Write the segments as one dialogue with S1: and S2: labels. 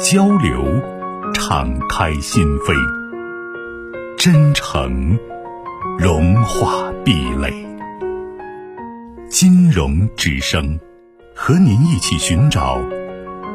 S1: 交流，敞开心扉；真诚，融化壁垒。金融之声，和您一起寻找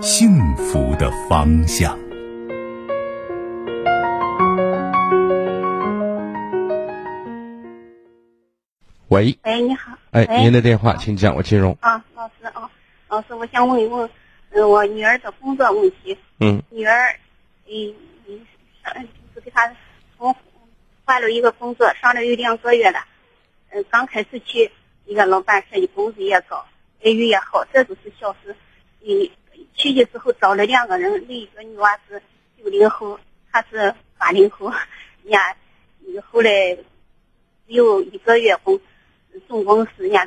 S1: 幸福的方向。
S2: 喂，
S3: 喂，你好。
S2: 哎，您的电话，请讲，我接通。
S3: 啊，老师啊，老师，我想问一问，嗯，我女儿的工作问题。
S2: 嗯
S3: 女儿，嗯，嗯上就是给他从换了一个工作，上了有两个月了。嗯，刚开始去一个老板说，你工资也高，待遇也好，这都是小事。嗯，去的时候找了两个人，另一个女娃是九零后，她是八零后，人家后来有一个月工，总公司人家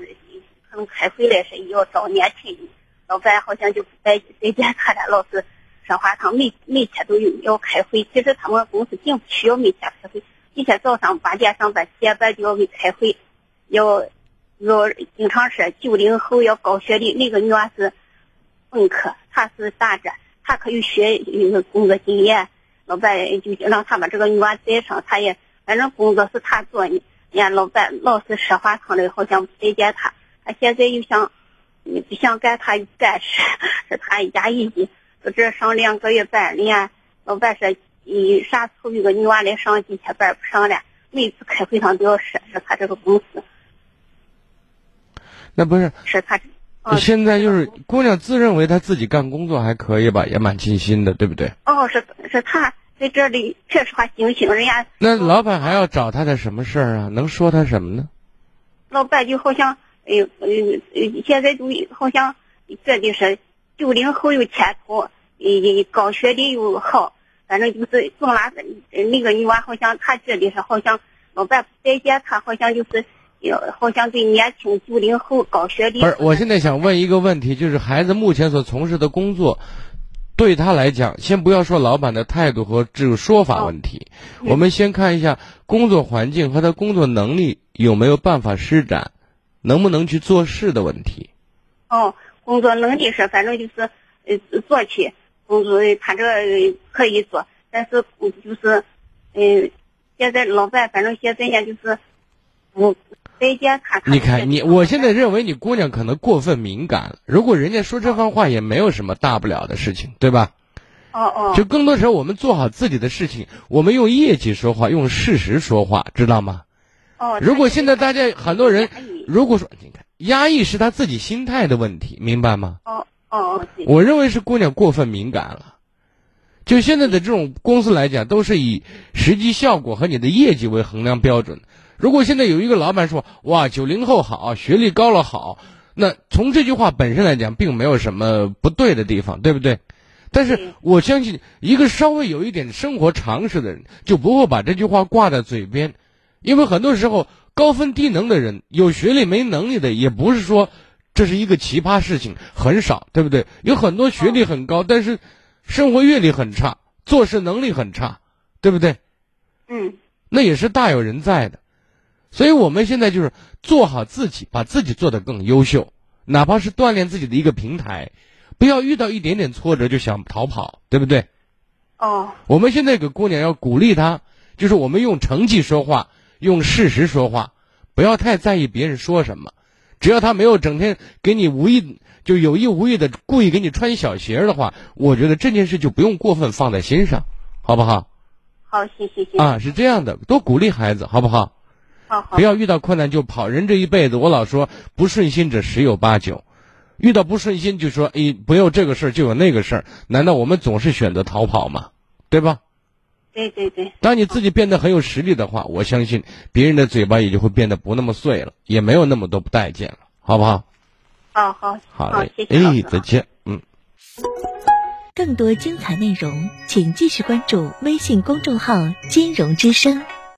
S3: 可能开会来说要招年轻人，老板好像就不待待见他了，老是说话他每每天都有要开会。其实他们公司并不需要每天开会，一天早上八点上班，七点半就要给开会，要要经常说九零后要高学历，那个女娃是本科，她是打着，她可以学那个工作经验，老板就让她把这个女娃带上，她也反正工作是她做呢。人家老板老是说话疼的，好像不待见她。她现在又想，嗯不想干，她干是是她一家一，这上两个月班，人家老板说，嗯，啥时候有个女娃来上几天班不上了，每次开会上都要说说他这个公司，
S2: 那不是，
S3: 说她。哦
S2: 现在就是姑娘自认为她自己干工作还可以吧，也蛮尽心的，对不对？
S3: 哦，是是她在这里确实话尽心，人家
S2: 那老板还要找她的什么事儿啊？能说她什么呢？
S3: 老板就好像，哎呦，嗯呃，现在都好像这就是九零后有前途，呃，高学历又好，反正就是总拉呃那个女娃好像她觉得是好像老板不待见她，好像就是，呃，好像对年轻九零后高学历
S2: 不是，我现在想问一个问题，就是孩子目前所从事的工作，对他来讲，先不要说老板的态度和这个说法问题，我们先看一下工作环境和他工作能力有没有办法施展，能不能去做事的问题。
S3: 哦，工作能力是反正就是呃做起工作，他这个可以做，但是嗯就是，嗯、现在老板反正现在呢就是不待见他。他
S2: 你看，你我现在认为你姑娘可能过分敏感了。如果人家说这番话，也没有什么大不了的事情，对吧？
S3: 哦哦，
S2: 就更多时候我们做好自己的事情，我们用业绩说话，用事实说话，知道吗？
S3: 哦，
S2: 如果现在大家很多人，如果说你看压抑是他自己心态的问题，明白吗？
S3: 哦哦，对
S2: 我认为是姑娘过分敏感了。就现在的这种公司来讲，都是以实际效果和你的业绩为衡量标准。如果现在有一个老板说：“哇，九零后好，学历高了好”，那从这句话本身来讲，并没有什么不对的地方，对不对？但是我相信，一个稍微有一点生活常识的人，就不会把这句话挂在嘴边，因为很多时候高分低能的人，有学历没能力的，也不是说这是一个奇葩事情，很少，对不对？有很多学历很高，但是生活阅历很差，做事能力很差，对不对？
S3: 嗯
S2: 那也是大有人在的。所以我们现在就是做好自己，把自己做得更优秀，哪怕是锻炼自己的一个平台，不要遇到一点点挫折就想逃跑，对不对？
S3: 哦
S2: 我们现在给姑娘要鼓励她，就是我们用成绩说话，用事实说话，不要太在意别人说什么。只要他没有整天给你无意就有意无意的故意给你穿小鞋的话，我觉得这件事就不用过分放在心上，好不好？
S3: 好，谢谢谢谢，
S2: 啊，是这样的，多鼓励孩子，好不好？
S3: 好好
S2: 不要遇到困难就跑。人这一辈子，我老说不顺心者十有八九，遇到不顺心就说哎，不有这个事儿就有那个事儿，难道我们总是选择逃跑吗？对吧？
S3: 对对对，
S2: 当你自己变得很有实力的话，我相信别人的嘴巴也就会变得不那么碎了，也没有那么多不待见了，好不好？
S3: 好好
S2: 好嘞，
S3: 谢谢
S2: 哎，再见，嗯。
S4: 更多精彩内容，请继续关注微信公众号“金融之声”。